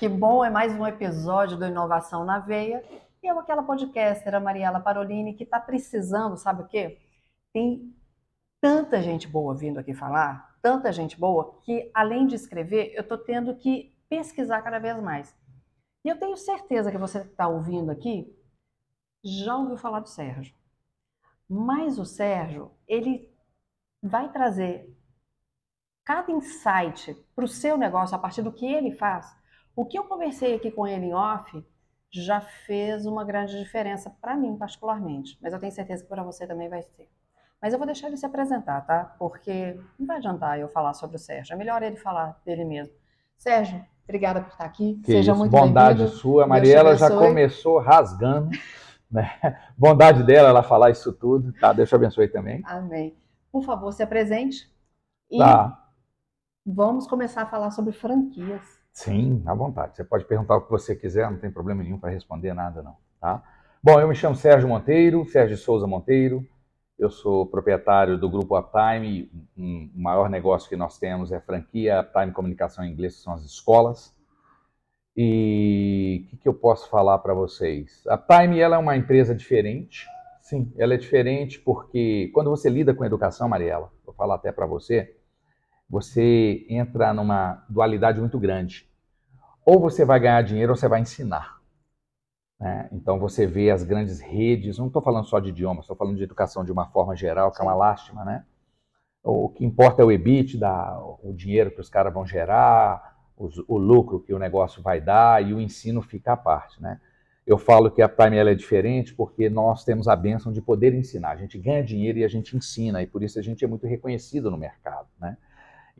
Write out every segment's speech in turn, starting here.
Que bom, é mais um episódio do Inovação na Veia eu, aquela podcaster, a Mariela Parolini, que está precisando, sabe o quê? Tem tanta gente boa vindo aqui falar, tanta gente boa, que além de escrever, eu estou tendo que pesquisar cada vez mais. E eu tenho certeza que você que está ouvindo aqui já ouviu falar do Sérgio. Mas o Sérgio, ele vai trazer cada insight para o seu negócio a partir do que ele faz. O que eu conversei aqui com ele em off já fez uma grande diferença para mim, particularmente. Mas eu tenho certeza que para você também vai ter. Mas eu vou deixar ele se apresentar, tá? Porque não vai adiantar eu falar sobre o Sérgio. É melhor ele falar dele mesmo. Sérgio, obrigada por estar aqui. Que Seja isso, muito bondade sua. A Mariela já começou rasgando. Né? Bondade dela, ela falar isso tudo. Tá, Deus te abençoe também. Amém. Por favor, se apresente. E tá. vamos começar a falar sobre franquias. Sim, à vontade. Você pode perguntar o que você quiser, não tem problema nenhum para responder nada, não. Tá? Bom, eu me chamo Sérgio Monteiro, Sérgio Souza Monteiro. Eu sou proprietário do grupo Uptime. O maior negócio que nós temos é a franquia Uptime Comunicação em Inglês, que são as escolas. E o que, que, eu posso falar para vocês? A Uptime ela é uma empresa diferente. Sim, ela é diferente porque quando você lida com educação, Mariela, vou falar até para você, você entra numa dualidade muito grande. Ou você vai ganhar dinheiro ou você vai ensinar. Né? Então você vê as grandes redes, não estou falando só de idiomas, estou falando de educação de uma forma geral, que é uma lástima, né? O que importa é o EBITDA, o dinheiro que os caras vão gerar, o lucro que o negócio vai dar e o ensino fica à parte, né? Eu falo que a Prime é diferente porque nós temos a benção de poder ensinar. A gente ganha dinheiro e a gente ensina, e por isso a gente é muito reconhecido no mercado, né?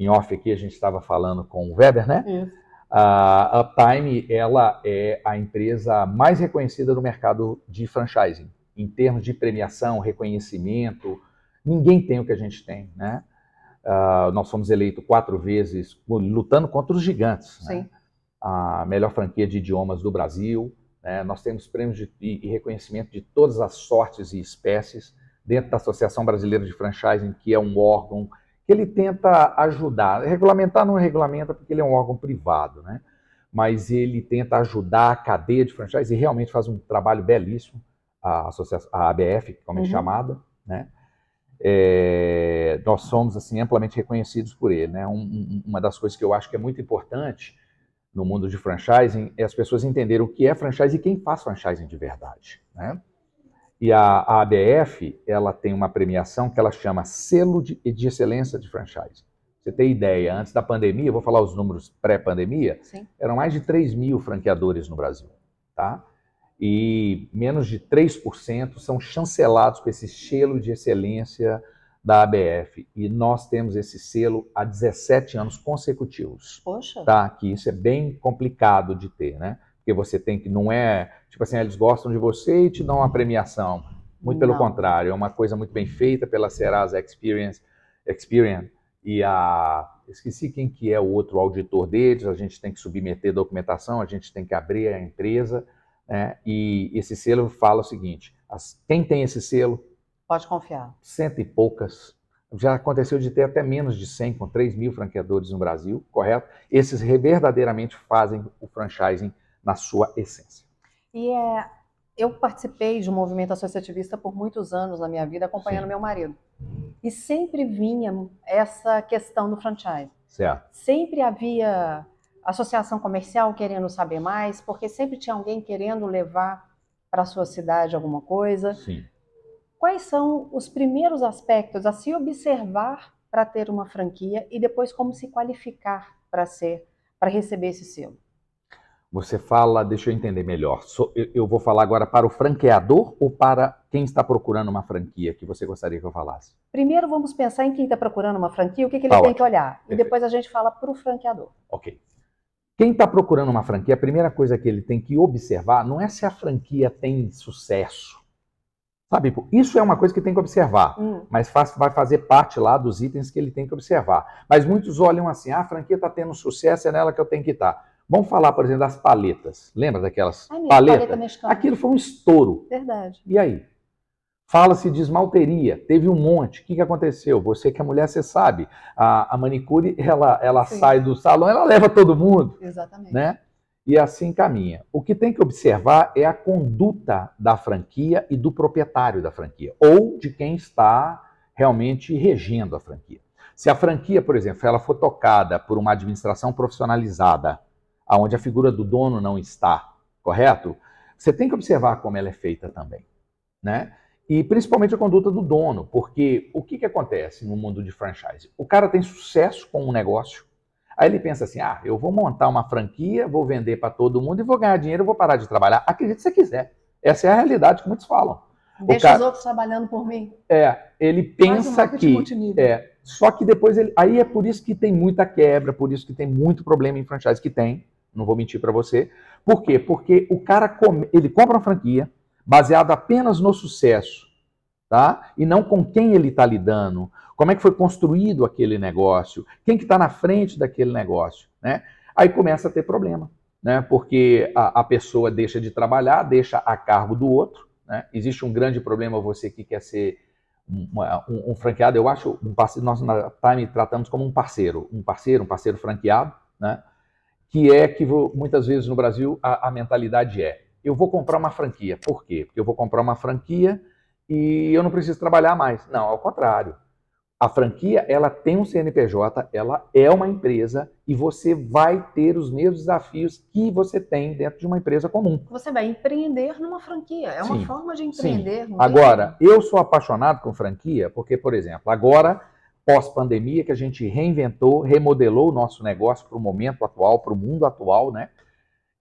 Em off aqui a gente estava falando com o Weber, né? Isso. A Uptime, ela é a empresa mais reconhecida no mercado de franchising, em termos de premiação, reconhecimento, ninguém tem o que a gente tem, né? Uh, nós fomos eleitos quatro vezes lutando contra os gigantes, né? a melhor franquia de idiomas do Brasil, né? nós temos prêmios de, e reconhecimento de todas as sortes e espécies dentro da Associação Brasileira de Franchising, que é um órgão ele tenta ajudar. Regulamentar não regulamenta porque ele é um órgão privado, né? mas ele tenta ajudar a cadeia de franchise e realmente faz um trabalho belíssimo, a, associação, a ABF, como é uhum. chamada, né? É, nós somos assim amplamente reconhecidos por ele. Né? Um, um, uma das coisas que eu acho que é muito importante no mundo de franchising é as pessoas entenderem o que é franchise e quem faz franchising de verdade. Né? E a, a ABF, ela tem uma premiação que ela chama Selo de, de Excelência de Franchise. Você tem ideia, antes da pandemia, vou falar os números pré-pandemia, eram mais de 3 mil franqueadores no Brasil, tá? E menos de 3% são chancelados com esse selo de excelência da ABF. E nós temos esse selo há 17 anos consecutivos. Poxa! Tá? Que isso é bem complicado de ter, né? porque você tem que, não é, tipo assim, eles gostam de você e te dão uma premiação. Muito pelo contrário, é uma coisa muito bem feita pela Serasa Experience, Experience e a esqueci quem que é o outro auditor deles, a gente tem que submeter documentação, a gente tem que abrir a empresa, né? E esse selo fala o seguinte: as, quem tem esse selo pode confiar. Cento e poucas. Já aconteceu de ter até menos de 100, com 3 mil franqueadores no Brasil, correto? Esses verdadeiramente fazem o franchising na sua essência. E é, eu participei de um movimento associativista por muitos anos na minha vida, acompanhando Sim. meu marido. E sempre vinha essa questão do franchise. Certo. Sempre havia associação comercial querendo saber mais, porque sempre tinha alguém querendo levar para a sua cidade alguma coisa. Sim. Quais são os primeiros aspectos a se observar para ter uma franquia e depois como se qualificar para ser, para receber esse selo? Você fala, deixa eu entender melhor. Eu vou falar agora para o franqueador ou para quem está procurando uma franquia que você gostaria que eu falasse? Primeiro vamos pensar em quem está procurando uma franquia, o que, que ele tá tem ótimo. que olhar. Perfeito. E depois a gente fala para o franqueador. Ok. Quem está procurando uma franquia, a primeira coisa que ele tem que observar não é se a franquia tem sucesso. Sabe, isso é uma coisa que tem que observar, hum. mas faz, vai fazer parte lá dos itens que ele tem que observar. Mas muitos olham assim, ah, a franquia está tendo sucesso, é nela que eu tenho que estar. Vamos falar, por exemplo, das paletas. Lembra daquelas é paletas? Paleta Aquilo foi um estouro. Verdade. E aí? Fala-se de esmalteria, teve um monte. O que, que aconteceu? Você que é mulher, você sabe. A, a manicure, ela, ela sai do salão, ela leva todo mundo. Exatamente. Né? E assim caminha. O que tem que observar é a conduta da franquia e do proprietário da franquia, ou de quem está realmente regendo a franquia. Se a franquia, por exemplo, ela for tocada por uma administração profissionalizada, onde a figura do dono não está, correto? Você tem que observar como ela é feita também. Né? E principalmente a conduta do dono, porque o que, que acontece no mundo de franchise? O cara tem sucesso com um negócio, aí ele pensa assim: ah, eu vou montar uma franquia, vou vender para todo mundo e vou ganhar dinheiro, vou parar de trabalhar. Acredite se você quiser. Essa é a realidade que muitos falam. Deixa cara, os outros trabalhando por mim. É, ele pensa que. É, só que depois ele. Aí é por isso que tem muita quebra, por isso que tem muito problema em franchise que tem. Não vou mentir para você. Por quê? Porque o cara come, ele compra uma franquia, baseado apenas no sucesso, tá? E não com quem ele está lidando, como é que foi construído aquele negócio, quem que está na frente daquele negócio, né? Aí começa a ter problema, né? Porque a, a pessoa deixa de trabalhar, deixa a cargo do outro, né? Existe um grande problema você que quer ser um, um, franqueado, eu acho, um parceiro, nós na Time tratamos como um parceiro, um parceiro, um parceiro franqueado, né? Que é que muitas vezes no Brasil a, a mentalidade é eu vou comprar uma franquia. Por quê? Porque eu vou comprar uma franquia e eu não preciso trabalhar mais. Não, ao contrário. A franquia, ela tem um CNPJ, ela é uma empresa e você vai ter os mesmos desafios que você tem dentro de uma empresa comum. Você vai empreender numa franquia, é uma sim, forma de empreender. Agora, eu sou apaixonado com franquia porque, por exemplo, agora, pós-pandemia, que a gente reinventou, remodelou o nosso negócio para o momento atual, para o mundo atual, né?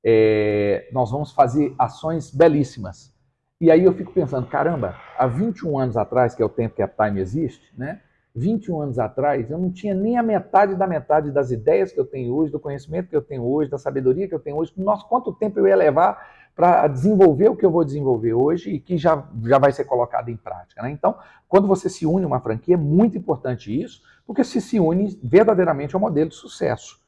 é, nós vamos fazer ações belíssimas. E aí eu fico pensando, caramba, há 21 anos atrás, que é o tempo que a Time existe, né? 21 anos atrás, eu não tinha nem a metade da metade das ideias que eu tenho hoje, do conhecimento que eu tenho hoje, da sabedoria que eu tenho hoje. Nossa, quanto tempo eu ia levar para desenvolver o que eu vou desenvolver hoje e que já, já vai ser colocado em prática. Né? Então, quando você se une a uma franquia, é muito importante isso, porque se se une verdadeiramente ao modelo de sucesso.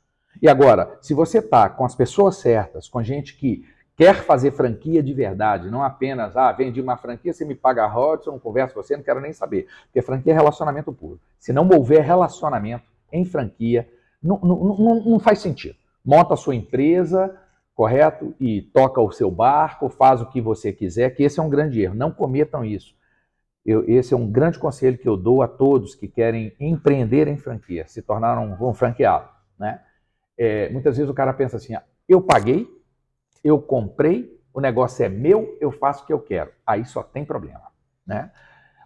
E agora, se você está com as pessoas certas, com gente que quer fazer franquia de verdade, não apenas, ah, vendi uma franquia, você me paga eu não converso com você, não quero nem saber. Porque franquia é relacionamento puro. Se não houver relacionamento em franquia, não, não, não, não faz sentido. Monta a sua empresa, correto? E toca o seu barco, faz o que você quiser, que esse é um grande erro. Não cometam isso. Eu, esse é um grande conselho que eu dou a todos que querem empreender em franquia, se tornar um, um franqueado, né? é, muitas vezes o cara pensa assim: eu paguei, eu comprei, o negócio é meu, eu faço o que eu quero. Aí só tem problema, né?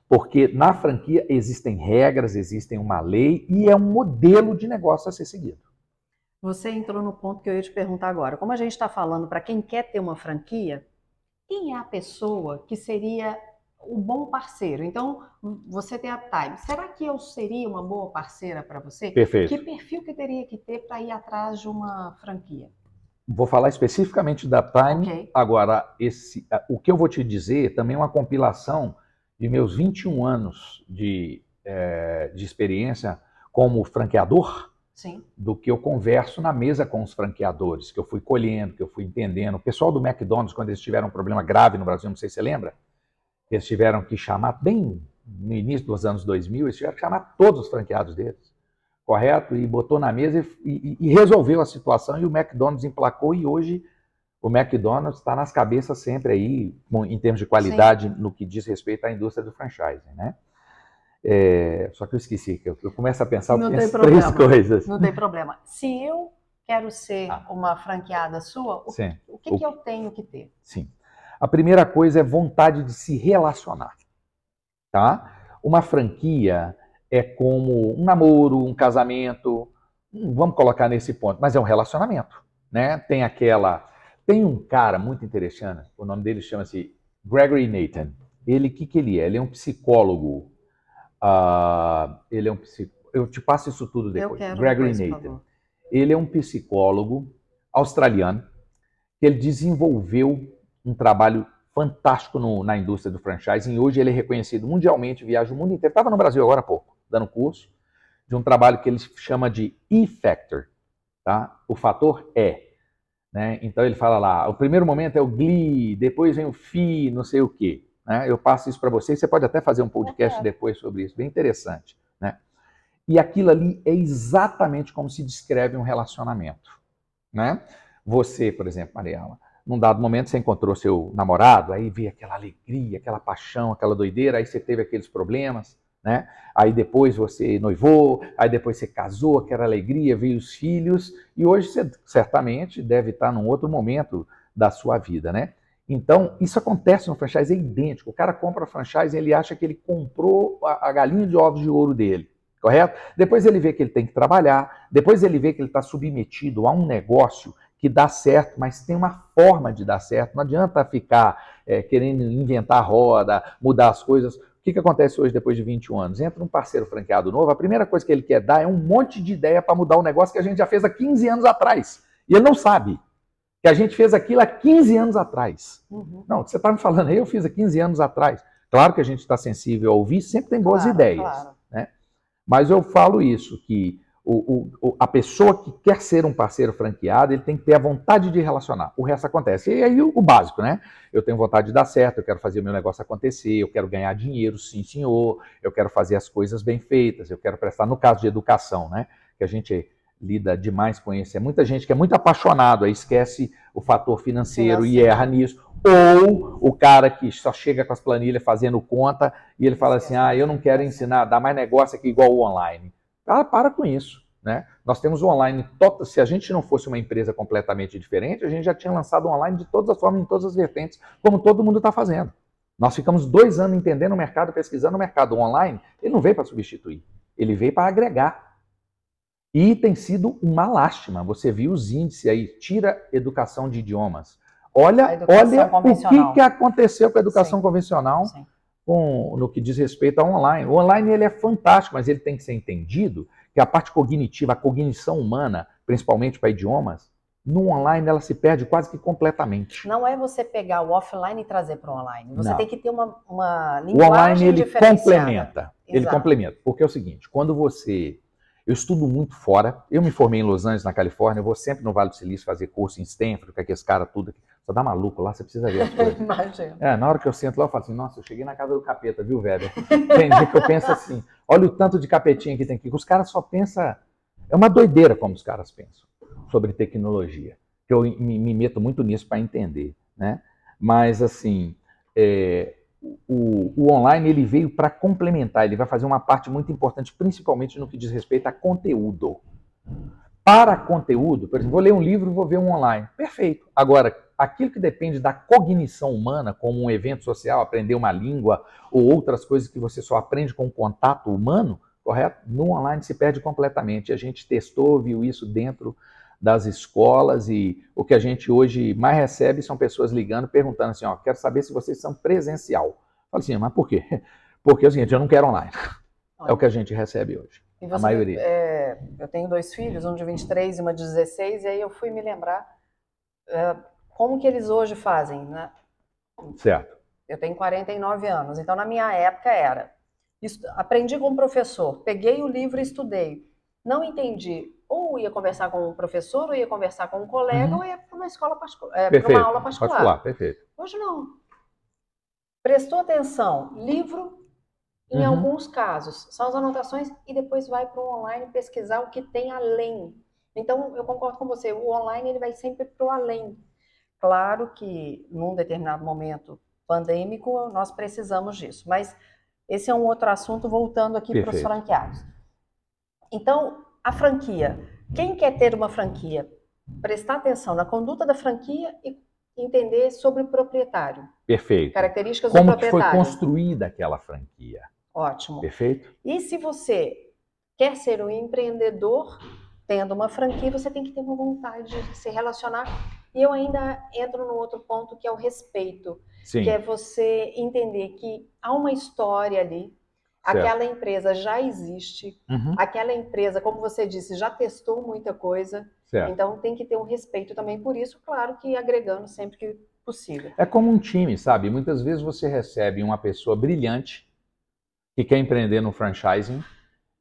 Porque na franquia existem regras, existem uma lei e é um modelo de negócio a ser seguido. Você entrou no ponto que eu ia te perguntar agora. Como a gente está falando para quem quer ter uma franquia, quem é a pessoa que seria o bom parceiro. Então, você tem a Time. Será que eu seria uma boa parceira para você? Perfeito. Que perfil que teria que ter para ir atrás de uma franquia? Vou falar especificamente da Time. Okay. Agora, esse, o que eu vou te dizer também é uma compilação de meus 21 anos de, é, de experiência como franqueador. Sim. do que eu converso na mesa com os franqueadores, que eu fui colhendo, que eu fui entendendo. O pessoal do McDonald's, quando eles tiveram um problema grave no Brasil, não sei se você lembra, eles tiveram que chamar, bem no início dos anos 2000, eles tiveram que chamar todos os franqueados deles, correto? E botou na mesa e, e, e resolveu a situação e o McDonald's emplacou e hoje o McDonald's está nas cabeças sempre aí, em termos de qualidade, Sim. no que diz respeito à indústria do franchising, né? É, só que eu esqueci, que eu, eu começo a pensar Não problema. três coisas. Não tem problema. Se eu quero ser ah. uma franqueada sua, o, o que, o... que eu tenho que ter? Sim. A primeira coisa é vontade de se relacionar. Tá? Uma franquia é como um namoro, um casamento, hum, vamos colocar nesse ponto, mas é um relacionamento, né? Tem aquela, tem um cara muito interessante, o nome dele chama-se Gregory Nathan. Ele, que, que ele é? Ele é um psicólogo. Uh, ele é um psicólogo. Eu te passo isso tudo depois. Eu quero Gregory depois, Nathan. Ele é um psicólogo australiano, que ele desenvolveu um trabalho fantástico no, na indústria do franchising e hoje ele é reconhecido mundialmente, viaja o mundo inteiro. Estava no Brasil agora há pouco, dando curso de um trabalho que ele chama de E-Factor, tá? O fator E. Né? Então ele fala lá, o primeiro momento é o GLI, depois vem o FI, não sei o quê. Né? Eu passo isso para vocês, você pode até fazer um podcast depois sobre isso, bem interessante. Né? E aquilo ali é exatamente como se descreve um relacionamento. Né? Você, por exemplo, Mariela, num dado momento você encontrou seu namorado, aí veio aquela alegria, aquela paixão, aquela doideira, aí você teve aqueles problemas, né? Aí depois você noivou, aí depois você casou, aquela alegria, veio os filhos, e hoje você certamente deve estar num outro momento da sua vida, né? Então, isso acontece no franchise, é idêntico. O cara compra a franchise e ele acha que ele comprou a, galinha de ovos de ouro dele, correto? Depois ele vê que ele tem que trabalhar, depois ele vê que ele está submetido a um negócio que dá certo, mas tem uma forma de dar certo. Não adianta ficar é, querendo inventar roda, mudar as coisas. O que, que acontece hoje depois de 21 anos? Entra um parceiro franqueado novo, a primeira coisa que ele quer dar é um monte de ideia para mudar o um negócio que a gente já fez há 15 anos atrás. E ele não sabe que a gente fez aquilo há 15 anos atrás. Uhum. Não, você está me falando aí, eu fiz há 15 anos atrás. Claro que a gente está sensível a ouvir, sempre tem boas claro, ideias. Claro. Né? Mas eu falo isso, que o, o, a pessoa que quer ser um parceiro franqueado, ele tem que ter a vontade de relacionar. O resto acontece. E aí o, o, básico, né? Eu tenho vontade de dar certo, eu quero fazer o meu negócio acontecer, eu quero ganhar dinheiro, sim, senhor, eu quero fazer as coisas bem feitas, eu quero prestar, no caso de educação, né? Que a gente lida demais com isso. É muita gente que é muito apaixonado, aí esquece o fator financeiro, financeiro. e erra nisso. Ou o cara que só chega com as planilhas fazendo conta e ele fala assim: ah, eu não quero ensinar, dar mais negócio aqui igual o online. Cara, para com isso. Né? Nós temos o online, se a gente não fosse uma empresa completamente diferente, a gente já tinha lançado o online de todas as formas, em todas as vertentes, como todo mundo está fazendo. Nós ficamos dois anos entendendo o mercado, pesquisando o mercado. O online, ele não veio para substituir, ele veio para agregar. E tem sido uma lástima. Você viu os índices aí, tira educação de idiomas. Olha, olha o que, que aconteceu com a educação Sim. convencional Sim. Com, no que diz respeito ao online. O online ele é fantástico, mas ele tem que ser entendido que a parte cognitiva, a cognição humana, principalmente para idiomas, no online ela se perde quase que completamente. Não é você pegar o offline e trazer para o online. Você Não. tem que ter uma, uma linguagem O online ele complementa. Exato. Ele complementa. Porque é o seguinte, quando você... Eu estudo muito fora. Eu me formei em Los Angeles, na Califórnia. Eu vou sempre no Vale do Silício fazer curso em Stanford, com aqueles caras tudo. Só dá maluco lá, você precisa ver as coisas. Imagina. É, na hora que eu sento lá, eu falo assim, nossa, eu cheguei na casa do capeta, viu, velho? Tem dia que eu penso assim, olha o tanto de capetinha que tem aqui. Os caras só pensam... É uma doideira como os caras pensam sobre tecnologia. Eu me, me meto muito nisso para entender, né? Mas, assim, é, o, o, online ele veio para complementar, ele vai fazer uma parte muito importante, principalmente no que diz respeito a conteúdo. Para conteúdo, por exemplo, vou ler um livro, vou ver um online. Perfeito. Agora, aquilo que depende da cognição humana, como um evento social, aprender uma língua ou outras coisas que você só aprende com contato humano, correto? No online se perde completamente. A gente testou, viu isso dentro das escolas e o que a gente hoje mais recebe são pessoas ligando perguntando assim, ó, quero saber se vocês são presencial. Fala assim, mas por quê? Porque é o seguinte, eu não quero online. É o que a gente recebe hoje. Você, a maioria. É, eu tenho dois filhos, um de 23 e uma de 16, e aí eu fui me lembrar é, como que eles hoje fazem, né? Certo. Eu tenho 49 anos, então na minha época era, aprendi com um professor, peguei o livro e estudei. Não entendi, ou ia conversar com um professor, ou ia conversar com um colega, uhum. ou ia para uma escola particular, é, para uma aula particular. particular. Perfeito. Hoje não. Prestou atenção, livro, em uhum. alguns casos, são as anotações e depois vai para o online pesquisar o que tem além. Então, eu concordo com você, o online ele vai sempre para o além. Claro que num determinado momento pandêmico nós precisamos disso, mas esse é um outro assunto voltando aqui para os franqueados. Então, a franquia. Quem quer ter uma franquia? Prestar atenção na conduta da franquia e entender sobre o proprietário. Perfeito. Características Como do proprietário. Como foi construída aquela franquia. Ótimo. Perfeito. E se você quer ser um empreendedor, tendo uma franquia, você tem que ter uma vontade de se relacionar e eu ainda entro no outro ponto que é o respeito, Sim. que é você entender que há uma história ali, aquela empresa já existe, uhum. aquela empresa, como você disse, já testou muita coisa. Certo. Então tem que ter um respeito também por isso, claro que agregando sempre que possível. É como um time, sabe? Muitas vezes você recebe uma pessoa brilhante que quer empreender no franchising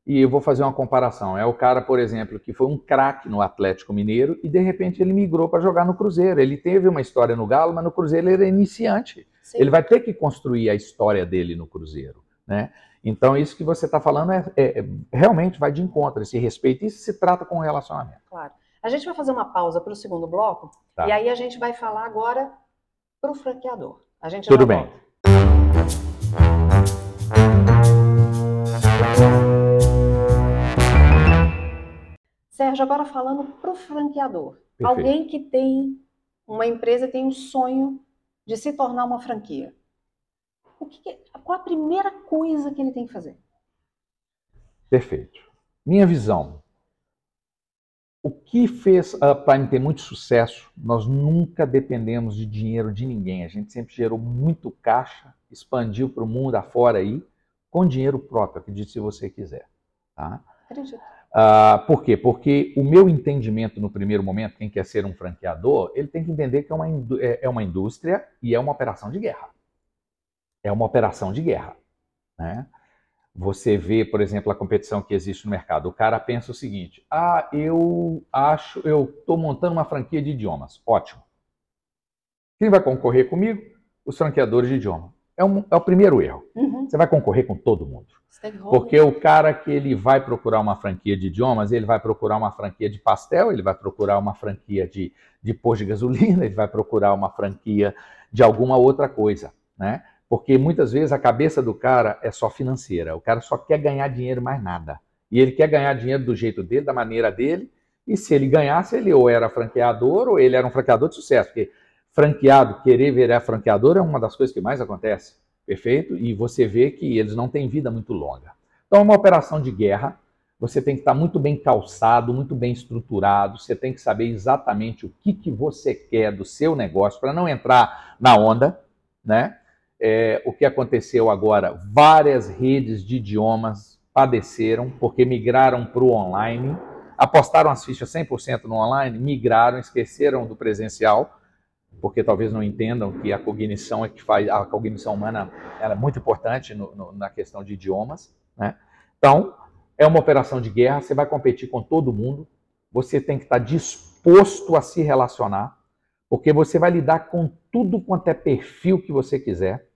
e eu vou fazer uma comparação. É o cara, por exemplo, que foi um craque no Atlético Mineiro e de repente ele migrou para jogar no Cruzeiro. Ele teve uma história no Galo, mas no Cruzeiro ele era iniciante. Sim. Ele vai ter que construir a história dele no Cruzeiro, né? Então isso que você está falando é, é, é, realmente vai de encontro esse respeito. Isso se trata com o relacionamento. Claro. A gente vai fazer uma pausa para o segundo bloco tá. e aí a gente vai falar agora para o franqueador. A gente Tudo bem. Volta. Sérgio, agora falando para o franqueador. Perfeito. Alguém que tem uma empresa tem um sonho de se tornar uma franquia. O que, qual a primeira coisa que ele tem que fazer? Perfeito. Minha visão. O que fez a Prime ter muito sucesso, nós nunca dependemos de dinheiro de ninguém. A gente sempre gerou muito caixa, expandiu para o mundo afora aí, com dinheiro próprio, acredite se você quiser. Tá? Acredito. Uh, por quê? Porque o meu entendimento no primeiro momento, quem quer ser um franqueador, ele tem que entender que é uma, é, é uma indústria e é uma operação de guerra. É uma operação de guerra. Né? Você vê, por exemplo, a competição que existe no mercado. O cara pensa o seguinte: ah, eu acho, eu estou montando uma franquia de idiomas. Ótimo. Quem vai concorrer comigo? Os franqueadores de idioma. É, um, é o primeiro erro. Uhum. Você vai concorrer com todo mundo. Porque o cara que ele vai procurar uma franquia de idiomas, ele vai procurar uma franquia de pastel, ele vai procurar uma franquia de, de pôr de gasolina, ele vai procurar uma franquia de alguma outra coisa, né? Porque muitas vezes a cabeça do cara é só financeira. O cara só quer ganhar dinheiro mais nada. E ele quer ganhar dinheiro do jeito dele, da maneira dele. E se ele ganhasse, ele ou era franqueador ou ele era um franqueador de sucesso. Porque franqueado, querer virar franqueador é uma das coisas que mais acontece. Perfeito? E você vê que eles não têm vida muito longa. Então, é uma operação de guerra. Você tem que estar muito bem calçado, muito bem estruturado. Você tem que saber exatamente o que, que você quer do seu negócio para não entrar na onda, né? É, o que aconteceu agora? Várias redes de idiomas padeceram porque migraram para o online, apostaram as fichas 100% no online, migraram, esqueceram do presencial porque talvez não entendam que a cognição é que faz a cognição humana é muito importante no, no, na questão de idiomas, né? Então é uma operação de guerra. Você vai competir com todo mundo. Você tem que estar disposto a se relacionar, porque você vai lidar com tudo quanto é perfil que você quiser,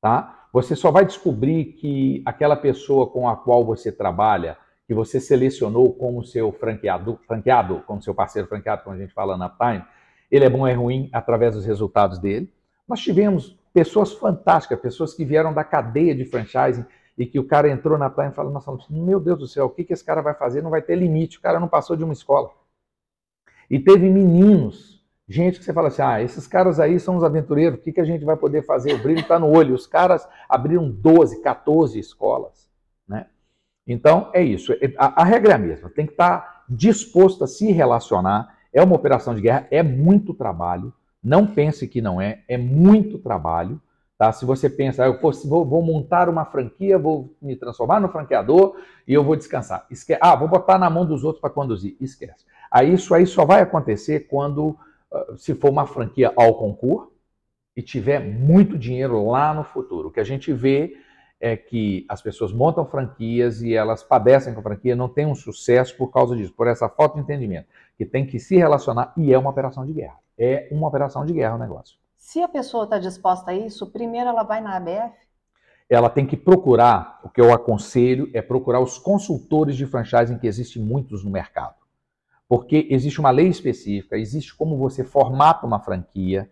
tá? Você só vai descobrir que aquela pessoa com a qual você trabalha, que você selecionou como seu franqueado, franqueado, como seu parceiro franqueado, como a gente fala na Time, ele é bom ou é ruim através dos resultados dele. Nós tivemos pessoas fantásticas, pessoas que vieram da cadeia de franchising e que o cara entrou na praia e falou, nossa, meu Deus do céu, o que, que esse cara vai fazer? Não vai ter limite, o cara não passou de uma escola. E teve meninos, gente que você fala assim, ah, esses caras aí são os aventureiros, o que, que a gente vai poder fazer? O brilho está no olho. Os caras abriram 12, 14 escolas. Né? Então, é isso. A, a regra é a mesma, tem que estar disposto a se relacionar, é uma operação de guerra, é muito trabalho. Não pense que não é, é muito trabalho. Tá? Se você pensa, ah, eu vou, vou, montar uma franquia, vou me transformar no franqueador e eu vou descansar. Esque ah, vou botar na mão dos outros para conduzir. Esquece. Aí isso aí só vai acontecer quando, se for uma franquia ao concurso e tiver muito dinheiro lá no futuro. O que a gente vê é que as pessoas montam franquias e elas padecem com a franquia, não têm um sucesso por causa disso, por essa falta de entendimento, que tem que se relacionar e é uma operação de guerra. É uma operação de guerra o negócio. Se a pessoa está disposta a isso, primeiro ela vai na ABF? Ela tem que procurar, o que eu aconselho é procurar os consultores de franchising, que existem muitos no mercado. Porque existe uma lei específica, existe como você formata uma franquia,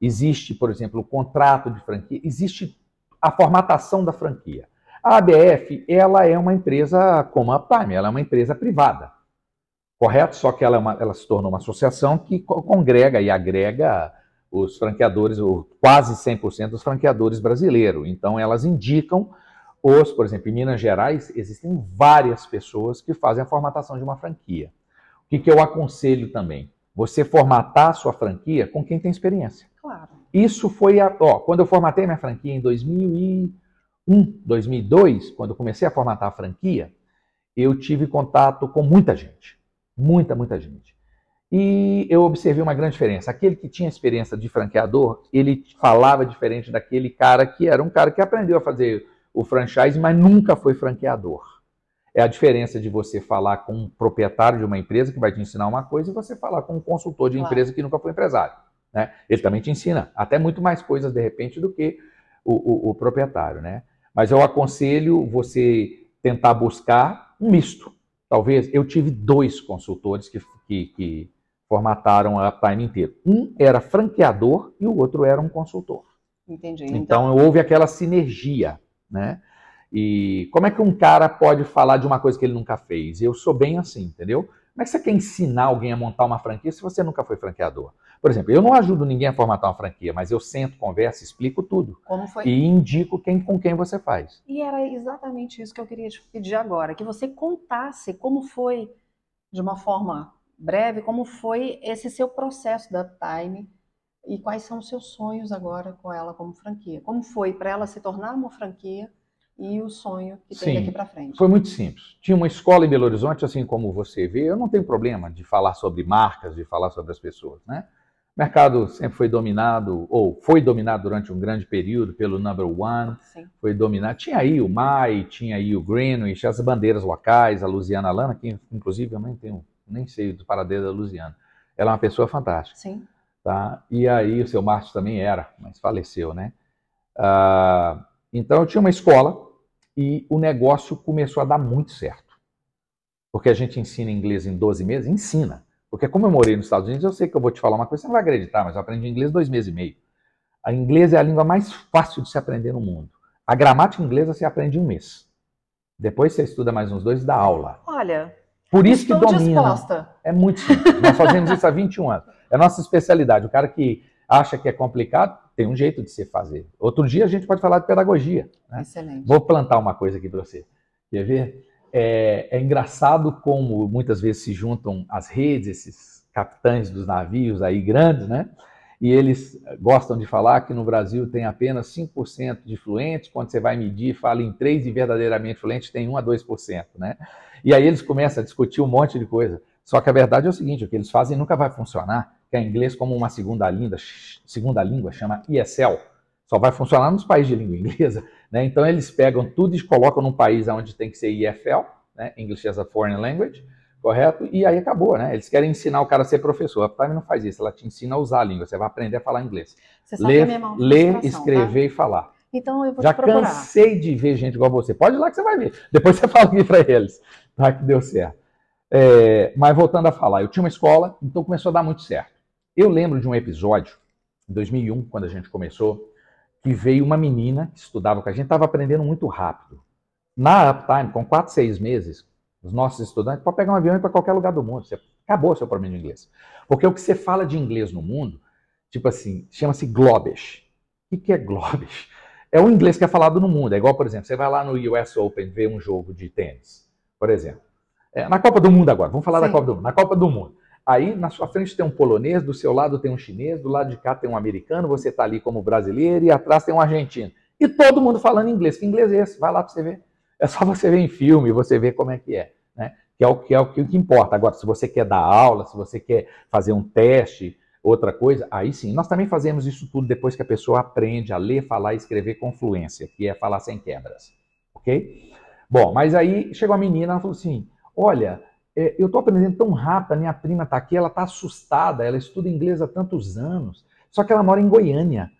existe, por exemplo, o contrato de franquia, existe a formatação da franquia. A ABF, ela é uma empresa como a Prime, ela é uma empresa privada, correto? Só que ela, é uma, ela se tornou uma associação que congrega e agrega os franqueadores, quase 100% dos franqueadores brasileiros. Então, elas indicam os, por exemplo, em Minas Gerais, existem várias pessoas que fazem a formatação de uma franquia. O que, que eu aconselho também? Você formatar a sua franquia com quem tem experiência. Claro. Isso foi a. Ó, quando eu formatei minha franquia em 2000 e, 2001, 2002, quando eu comecei a formatar a franquia, eu tive contato com muita gente. Muita, muita gente. E eu observei uma grande diferença. Aquele que tinha experiência de franqueador, ele falava diferente daquele cara que era um cara que aprendeu a fazer o franchise, mas nunca foi franqueador. É a diferença de você falar com um proprietário de uma empresa que vai te ensinar uma coisa e você falar com um consultor de empresa que nunca foi empresário. Né? Ele também te ensina até muito mais coisas, de repente, do que o, o, o proprietário. Né? Mas eu aconselho você tentar buscar um misto. Talvez eu tive dois consultores que, que, que formataram a Uptime inteiro. Um era franqueador e o outro era um consultor. Entendi. Então, então houve aquela sinergia, né? E como é que um cara pode falar de uma coisa que ele nunca fez? Eu sou bem assim, entendeu? Como é que você quer ensinar alguém a montar uma franquia se você nunca foi franqueador? Por exemplo, eu não ajudo ninguém a formatar uma franquia, mas eu sento, converso, explico tudo. E indico quem, com quem você faz. E era exatamente isso que eu queria te pedir agora, que você contasse como foi, de uma forma breve, como foi esse seu processo da Time e quais são os seus sonhos agora com ela como franquia. Como foi para ela se tornar uma franquia e o sonho que tem Sim, daqui para frente? Foi muito simples. Tinha uma escola em Belo Horizonte, assim como você vê. Eu não tenho problema de falar sobre marcas, de falar sobre as pessoas, né? O mercado sempre foi dominado, ou foi dominado durante um grande período pelo number one. Sim. Foi dominado. Tinha aí o MAI, tinha aí o Greenwich, as bandeiras locais, a Luciana Lana, que inclusive eu nem tenho, nem sei do paradeiro da Luciana. Ela é uma pessoa fantástica. Sim. Tá? E aí o seu Márcio também era, mas faleceu, né? Ah, então eu tinha uma escola e o negócio começou a dar muito certo. Porque a gente ensina inglês em 12 meses? Ensina. Porque como eu morei nos Estados Unidos, eu sei que eu vou te falar uma coisa, você não vai acreditar, mas eu aprendi inglês dois meses e meio. A inglês é a língua mais fácil de se aprender no mundo. A gramática inglesa você aprende em um mês. Depois você estuda mais uns dois e dá aula. Olha, por isso que domina. Disposta. É muito simples. Nós fazemos isso há 21 anos. É a nossa especialidade. O cara que acha que é complicado, tem um jeito de se fazer. Outro dia a gente pode falar de pedagogia. Né? Excelente. Vou plantar uma coisa aqui para você. Quer ver? É, é, engraçado como muitas vezes se juntam as redes, esses capitães dos navios aí grandes, né? E eles gostam de falar que no Brasil tem apenas 5% de fluentes, quando você vai medir, fala em 3 e verdadeiramente fluentes tem 1 a 2%, né? E aí eles começam a discutir um monte de coisa. Só que a verdade é o seguinte, o que eles fazem nunca vai funcionar, que é inglês como uma segunda língua, segunda língua chama ESL, só vai funcionar nos países de língua inglesa. Né? Então eles pegam tudo e colocam num país onde tem que ser EFL, né? English as a Foreign Language, correto? E aí acabou, né? Eles querem ensinar o cara a ser professor. A Uptime não faz isso, ela te ensina a usar a língua, você vai aprender a falar inglês. Você sabe ler, que é ler tá? escrever tá? e falar. Então eu vou Já te procurar. cansei de ver gente igual você. Pode ir lá que você vai ver. Depois você fala aqui para eles, tá? Que deu certo. É, mas voltando a falar, eu tinha uma escola, então começou a dar muito certo. Eu lembro de um episódio, em 2001, quando a gente começou, que veio uma menina que estudava com a gente, estava aprendendo muito rápido. Na Uptime, com 4, 6 meses, os nossos estudantes podem pegar um avião e ir para qualquer lugar do mundo. Você acabou o seu problema de inglês. Porque o que você fala de inglês no mundo, tipo assim, chama-se Globish. O que é Globish? É o inglês que é falado no mundo. É igual, por exemplo, você vai lá no US Open ver um jogo de tênis, por exemplo. É, na Copa do Mundo agora, vamos falar Sim. da Copa do Mundo. Na Copa do Mundo. Aí na sua frente tem um polonês, do seu lado tem um chinês, do lado de cá tem um americano, você está ali como brasileiro e atrás tem um argentino. E todo mundo falando inglês. Que inglês é esse? Vai lá para você ver. É só você ver em filme, você ver como é que é. Né? Que é o que, é o que importa. Agora, se você quer dar aula, se você quer fazer um teste, outra coisa, aí sim. Nós também fazemos isso tudo depois que a pessoa aprende a ler, falar e escrever com fluência, que é falar sem quebras. Ok? Bom, mas aí chegou a menina, ela falou assim: olha, é, eu estou aprendendo tão rápido, a minha prima está aqui, ela está assustada, ela estuda inglês há tantos anos, só que ela mora em Goiânia.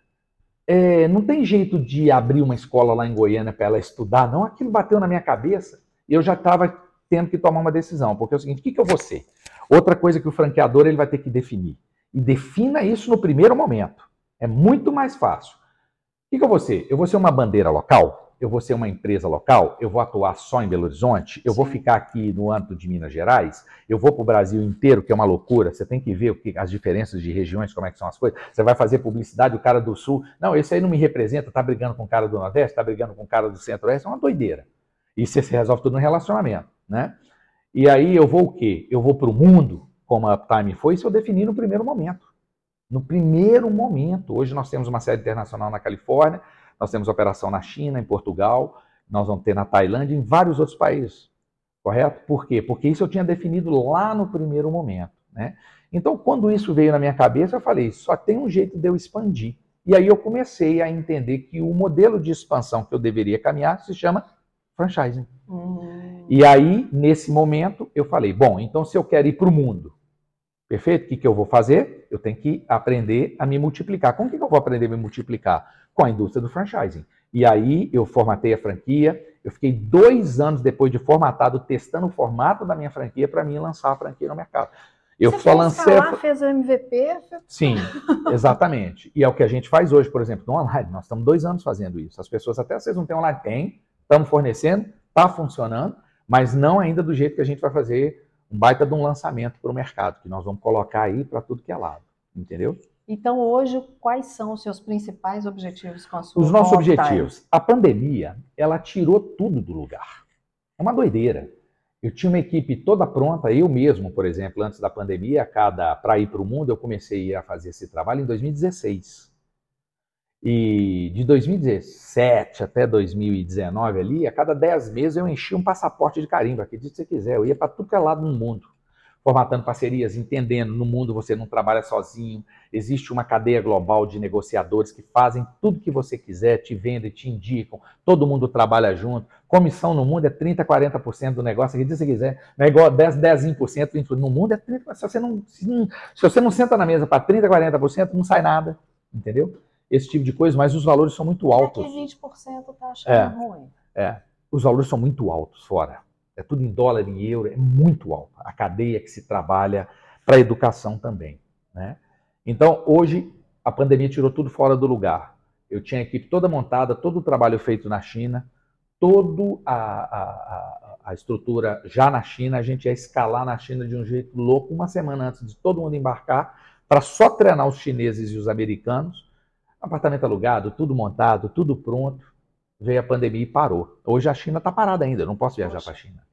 É, não tem jeito de abrir uma escola lá em Goiânia para ela estudar, não. Aquilo bateu na minha cabeça e eu já estava tendo que tomar uma decisão, porque é o seguinte, o que, que eu vou ser? Outra coisa que o franqueador ele vai ter que definir. E defina isso no primeiro momento. É muito mais fácil. O que, que eu vou ser? Eu vou ser uma bandeira local? Eu vou ser uma empresa local, eu vou atuar só em Belo Horizonte, eu Sim. vou ficar aqui no âmbito de Minas Gerais, eu vou para o Brasil inteiro, que é uma loucura, você tem que ver que, as diferenças de regiões, como é que são as coisas, você vai fazer publicidade, o cara do Sul, não, esse aí não me representa, tá brigando com o cara do Nordeste, tá brigando com o cara do Centro-Oeste, é uma doideira. E você se resolve tudo no relacionamento, né? E aí eu vou o quê? Eu vou para o mundo, como a Uptime foi, isso eu defini no primeiro momento. No primeiro momento. Hoje nós temos uma sede internacional na Califórnia, Nós temos operação na China, em Portugal, nós vamos ter na Tailândia, em vários outros países. Correto? Por quê? Porque isso eu tinha definido lá no primeiro momento. Né? Então, quando isso veio na minha cabeça, eu falei: só tem um jeito de eu expandir. E aí eu comecei a entender que o modelo de expansão que eu deveria caminhar se chama franchising. Uhum. E aí, nesse momento, eu falei: bom, então se eu quero ir para o mundo, perfeito? O que, que eu vou fazer? Eu tenho que aprender a me multiplicar. Como que, que eu vou aprender a me multiplicar? Com a indústria do franchising. E aí eu formatei a franquia. Eu fiquei dois anos depois de formatado testando o formato da minha franquia para mim lançar a franquia no mercado. Eu Você só lancei. Escalar, fez o MVP? Sim, exatamente. E é o que a gente faz hoje, por exemplo, no online. Nós estamos dois anos fazendo isso. As pessoas até vocês não têm online, tem, estamos fornecendo, está funcionando, mas não ainda do jeito que a gente vai fazer um baita de um lançamento para o mercado, que nós vamos colocar aí para tudo que é lado. Entendeu? Então, hoje, quais são os seus principais objetivos com a sua Os nossos objetivos. A pandemia, ela tirou tudo do lugar. É uma doideira. Eu tinha uma equipe toda pronta, eu mesmo, por exemplo, antes da pandemia, cada para ir para o mundo, eu comecei a fazer esse trabalho em 2016. E de 2017 até 2019 ali, a cada 10 meses eu enchia um passaporte de carimbo, acredite se você quiser, eu ia para tudo que é lado no mundo formatando parcerias, entendendo no mundo você não trabalha sozinho, existe uma cadeia global de negociadores que fazem tudo que você quiser, te vendem, te indicam, todo mundo trabalha junto. Comissão no mundo é 30, 40% do negócio, se você quiser, não é igual 10, 10%, no mundo é 30%. Se você não, se, não, se você não senta na mesa para 30, 40%, não sai nada, entendeu? Esse tipo de coisa, mas os valores são muito altos. É que 20% tá achando é, ruim. É, os valores são muito altos fora é tudo em dólar, em euro, é muito alto. A cadeia que se trabalha para a educação também. Né? Então, hoje, a pandemia tirou tudo fora do lugar. Eu tinha a equipe toda montada, todo o trabalho feito na China, toda a, a, a, estrutura já na China, a gente ia escalar na China de um jeito louco, uma semana antes de todo mundo embarcar, para só treinar os chineses e os americanos. Apartamento alugado, tudo montado, tudo pronto. Veio a pandemia e parou. Hoje a China está parada ainda, eu não posso viajar para a China.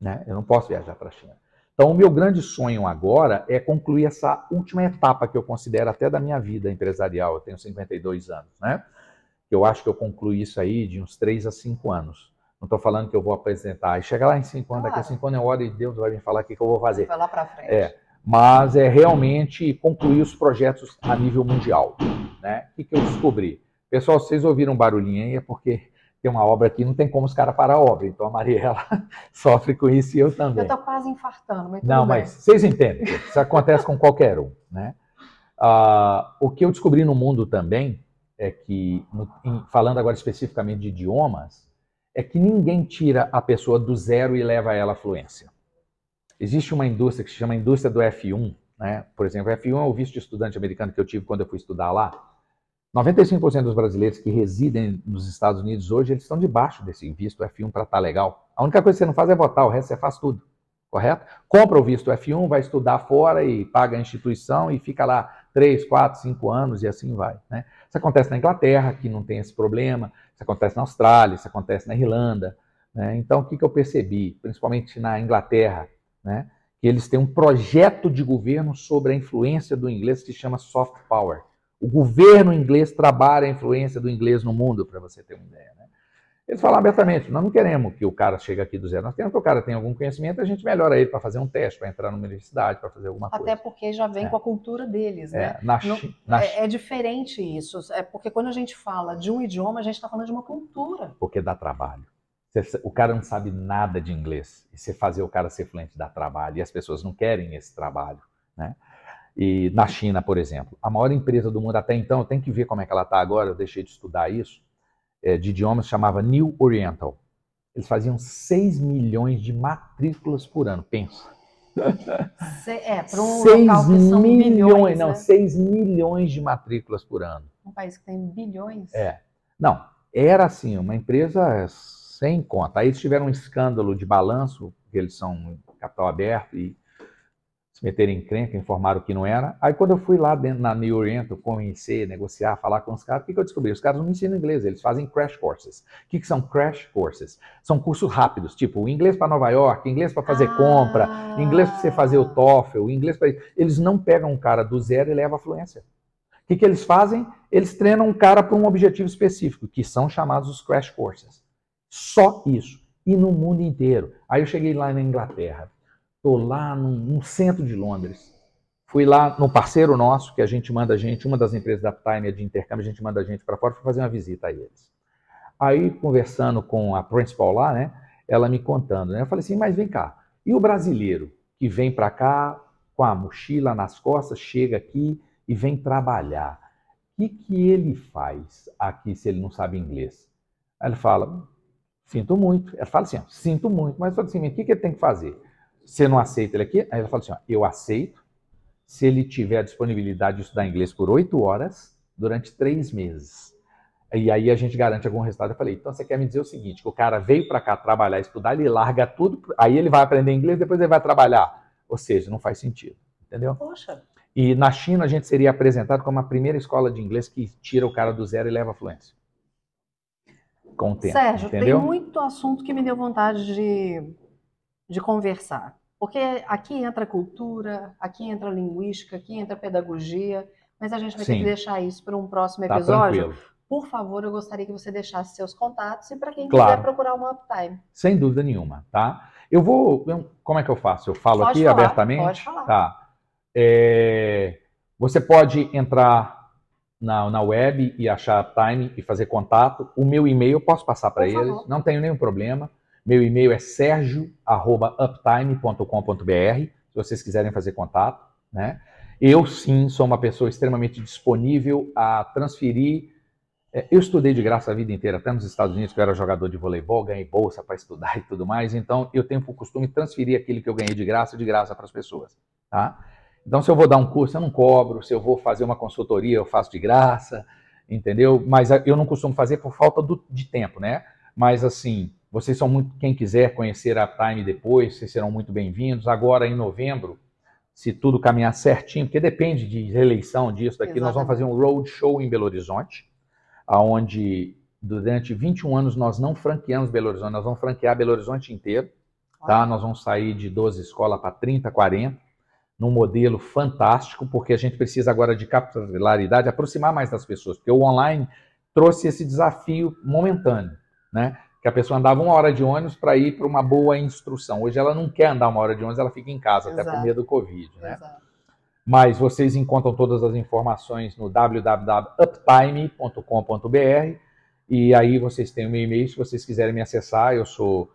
Né? Eu não posso viajar para a China. Então, o meu grande sonho agora é concluir essa última etapa que eu considero até da minha vida empresarial. Eu tenho 52 anos, né? Eu acho que eu concluí isso aí de uns 3 a 5 anos. Não estou falando que eu vou apresentar. E chega lá em 5 anos, claro. daqui a 5 anos é hora e Deus vai me falar o que, que eu vou fazer. Vai lá para frente. É, mas é realmente concluir os projetos a nível mundial. Né? O que, que eu descobri? Pessoal, vocês ouviram um barulhinho aí, é porque tem uma obra aqui, não tem como os caras parar a obra. Então a Mariela sofre com isso e eu também. Eu estou quase infartando, mas Não, mas vocês entendem, isso acontece com qualquer um. Né? Ah, o que eu descobri no mundo também é que, falando agora especificamente de idiomas, é que ninguém tira a pessoa do zero e leva ela à fluência. Existe uma indústria que se chama indústria do F1. Né? Por exemplo, F1 é o visto de estudante americano que eu tive quando eu fui estudar lá 95% dos brasileiros que residem nos Estados Unidos hoje, eles estão debaixo desse visto F1 para estar tá legal. A única coisa que você não faz é votar, o resto você faz tudo, correto? Compra o visto F1, vai estudar fora e paga a instituição e fica lá 3, 4, 5 anos e assim vai. Né? Isso acontece na Inglaterra, que não tem esse problema, isso acontece na Austrália, isso acontece na Irlanda. Né? Então, o que, que eu percebi, principalmente na Inglaterra, né? que eles têm um projeto de governo sobre a influência do inglês que se chama soft power. O governo inglês trabalha a influência do inglês no mundo, para você ter uma ideia. Né? Eles falam abertamente: nós não queremos que o cara chegue aqui do zero, nós queremos que o cara tenha algum conhecimento, a gente melhora ele para fazer um teste, para entrar numa universidade, para fazer alguma coisa. Até porque já vem é. com a cultura deles, é. né? Na, não, na, é, é, diferente isso. É porque quando a gente fala de um idioma, a gente está falando de uma cultura. Porque dá trabalho. O cara não sabe nada de inglês. E você fazer o cara ser fluente dá trabalho. E as pessoas não querem esse trabalho. Né? E na China, por exemplo, a maior empresa do mundo até então, eu tenho que ver como é que ela está agora, eu deixei de estudar isso, é, de idiomas, chamava New Oriental. Eles faziam 6 milhões de matrículas por ano, pensa. É, para um 6 local que são milhões, bilhões, não, né? 6 milhões de matrículas por ano. Um país que tem bilhões? É. Não, era assim, uma empresa sem conta. Aí eles tiveram um escândalo de balanço, que eles são capital aberto e se meterem em crenca, informaram que não era. Aí quando eu fui lá dentro na New Oriental conhecer, negociar, falar com os caras, o que, que eu descobri? Os caras não ensinam inglês, eles fazem crash courses. O que, que são crash courses? São cursos rápidos, tipo inglês para Nova York, inglês para fazer ah. compra, inglês para você fazer o TOEFL, inglês para... Eles não pegam um cara do zero e levam a fluência. O que, que eles fazem? Eles treinam um cara para um objetivo específico, que são chamados os crash courses. Só isso. E no mundo inteiro. Aí eu cheguei lá na Inglaterra. Estou lá no centro de Londres. Fui lá no parceiro nosso, que a gente manda a gente, uma das empresas da Time é de intercâmbio, a gente manda a gente para fora para fazer uma visita a eles. Aí, conversando com a principal lá, né, ela me contando, né, eu falei assim, mas vem cá, e o brasileiro que vem para cá com a mochila nas costas, chega aqui e vem trabalhar, o que, que ele faz aqui se ele não sabe inglês? Aí ele fala, sinto muito. Ela fala assim, sinto muito, mas fala assim, o que, que ele tem que fazer? Você não aceita ele aqui? Aí ela fala assim, ó, eu aceito se ele tiver a disponibilidade de estudar inglês por oito horas durante três meses. E aí a gente garante algum resultado. Eu falei, então você quer me dizer o seguinte, que o cara veio para cá trabalhar, estudar, ele larga tudo, aí ele vai aprender inglês, depois ele vai trabalhar. Ou seja, não faz sentido, entendeu? Poxa. E na China a gente seria apresentado como a primeira escola de inglês que tira o cara do zero e leva a fluência. Com o tempo, Sérgio, entendeu? tem muito assunto que me deu vontade de, de conversar. Porque aqui entra cultura, aqui entra linguística, aqui entra pedagogia, mas a gente vai ter Sim. que deixar isso para um próximo Tá episódio. tranquilo. Por favor, eu gostaria que você deixasse seus contatos e para quem Claro. quiser procurar uma Uptime. Sem dúvida nenhuma, tá? Eu vou. eu- como é que eu faço? Eu falo Pode aqui falar, abertamente? pode falar. Tá. É, você pode entrar na, na web e achar Time e fazer contato. O meu e-mail eu posso passar para Por favor. eles, não tenho nenhum problema. Meu e-mail é sergio@uptime.com.br, se vocês quiserem fazer contato, né? Eu sim sou uma pessoa extremamente disponível a transferir é, Eu estudei de graça a vida inteira, até nos Estados Unidos, que eu era jogador de voleibol, ganhei bolsa para estudar e tudo mais. Então, eu tenho o costume de transferir aquilo que eu ganhei de graça, de graça para as pessoas. Tá? Então, se eu vou dar um curso, eu não cobro. Se eu vou fazer uma consultoria, eu faço de graça, entendeu? Mas ah, eu não costumo fazer por falta do- de tempo, né? Mas, assim, vocês são muito. Quem quiser conhecer a Time depois, vocês serão muito bem-vindos. Agora, em novembro, se tudo caminhar certinho, porque depende de reeleição disso, daqui, nós vamos fazer um road show em Belo Horizonte aonde durante 21 anos nós não franqueamos Belo Horizonte, nós vamos franquear Belo Horizonte inteiro, tá? Nós vamos sair de 12 escolas para 30, 40, num modelo fantástico, porque a gente precisa agora de capilaridade, aproximar mais das pessoas, porque o online trouxe esse desafio momentâneo, né? Que a pessoa andava uma hora de ônibus para ir para uma boa instrução. Hoje ela não quer andar uma hora de ônibus, ela fica em casa, até por Exato. medo do Covid, né? Exato. Mas vocês encontram todas as informações no www.uptime.com.br e aí vocês têm o meu e-mail se vocês quiserem me acessar. Eu sou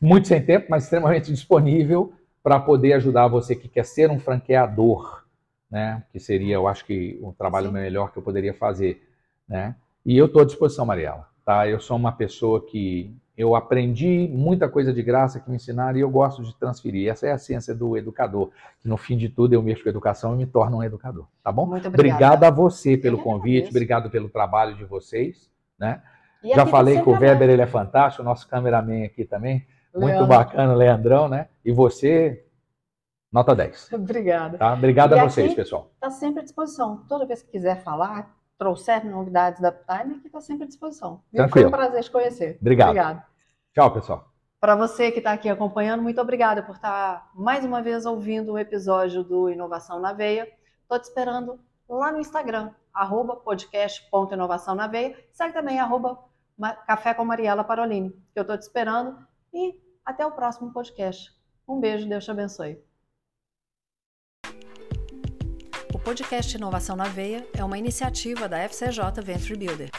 muito sem tempo, mas extremamente disponível para poder ajudar você que quer ser um franqueador, né? Que seria, eu acho que o trabalho Sim. melhor que eu poderia fazer, né? E eu estou à disposição, Mariela, tá? Eu sou uma pessoa que eu aprendi muita coisa de graça que me ensinaram e eu gosto de transferir. Essa é a ciência do educador, que no fim de tudo eu mexo com educação e me torno um educador, tá bom? Muito obrigada. Obrigado a você pelo convite, obrigado pelo trabalho de vocês, né? E Já falei que o Weber ele é fantástico, o nosso cameraman aqui também, muito Leandro. bacana, Leandrão, né? E você, nota 10, Obrigada. tá? Obrigado E a vocês, pessoal. Está sempre à disposição. Toda vez que quiser falar, trouxer novidades da Uptime, aqui está sempre à disposição. Tranquilo. Foi um prazer te conhecer. Obrigado. Obrigada. Tchau, pessoal. Para você que está aqui acompanhando, muito obrigada por estar mais uma vez ouvindo o episódio do Inovação na Veia. Estou te esperando lá no Instagram, arroba podcast.inovação na veia. Segue também arroba Café com Mariela Parolini, que eu estou te esperando. E até o próximo podcast. Um beijo, Deus te abençoe. O podcast Inovação na Veia é uma iniciativa da FCJ Venture Builder.